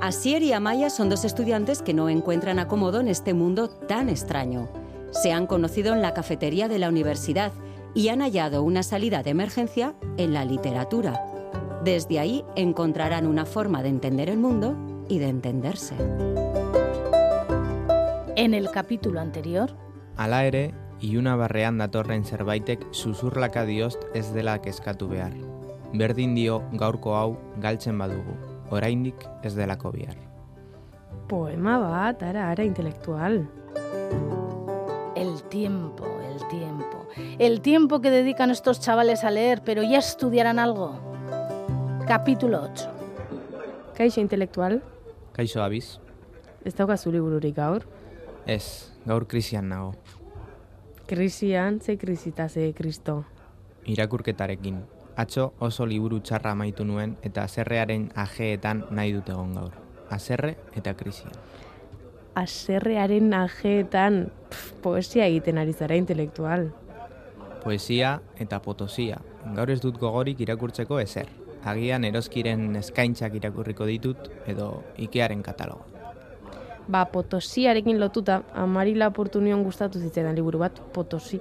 Asier y Amaya son dos estudiantes que no encuentran acomodo en este mundo tan extraño. Se han conocido en la cafetería de la universidad y han hallado una salida de emergencia en la literatura. Desde ahí encontrarán una forma de entender el mundo y de entenderse. En el capítulo anterior, Hala ere, iluna barrean datorren zerbaitek susurlaka diost ez dela kezkatu behar. Berdin dio gaurko hau galtzen badugu, oraindik ez delako bihar. Poema bat, ara, ara, intelektual. el tiempo, el tiempo. El tiempo que dedican estos chavales a leer, pero ya estudiarán algo. Capítulo 8. Kaixo intelektual, Kaixo abiz? ez daukazu libururik gaur. Ez, gaur krisian nago. Krisian, ze krisita, ze kristo. Irakurketarekin. Atzo oso liburu txarra amaitu nuen eta azerrearen ajeetan nahi dut egon gaur. Azerre eta krisian. Aserrearen ajeetan pf, poesia egiten ari zara intelektual. Poesia eta potosia. Gaur ez dut gogorik irakurtzeko ezer. Agian eroskiren eskaintzak irakurriko ditut edo Ikearen katalogo. Ba, potosiarekin lotuta, amari lapurtu nion gustatu zitzaidan liburu bat, potosi.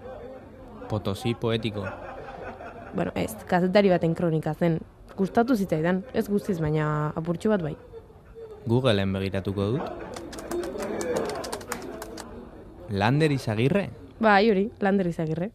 Potosi poetiko. Bueno, ez, kazetari baten kronika zen. Gustatu zitzaidan, ez guztiz, baina apurtxo bat bai. Googleen begiratuko dut. Lander izagirre? Bai, hori, lander izagirre.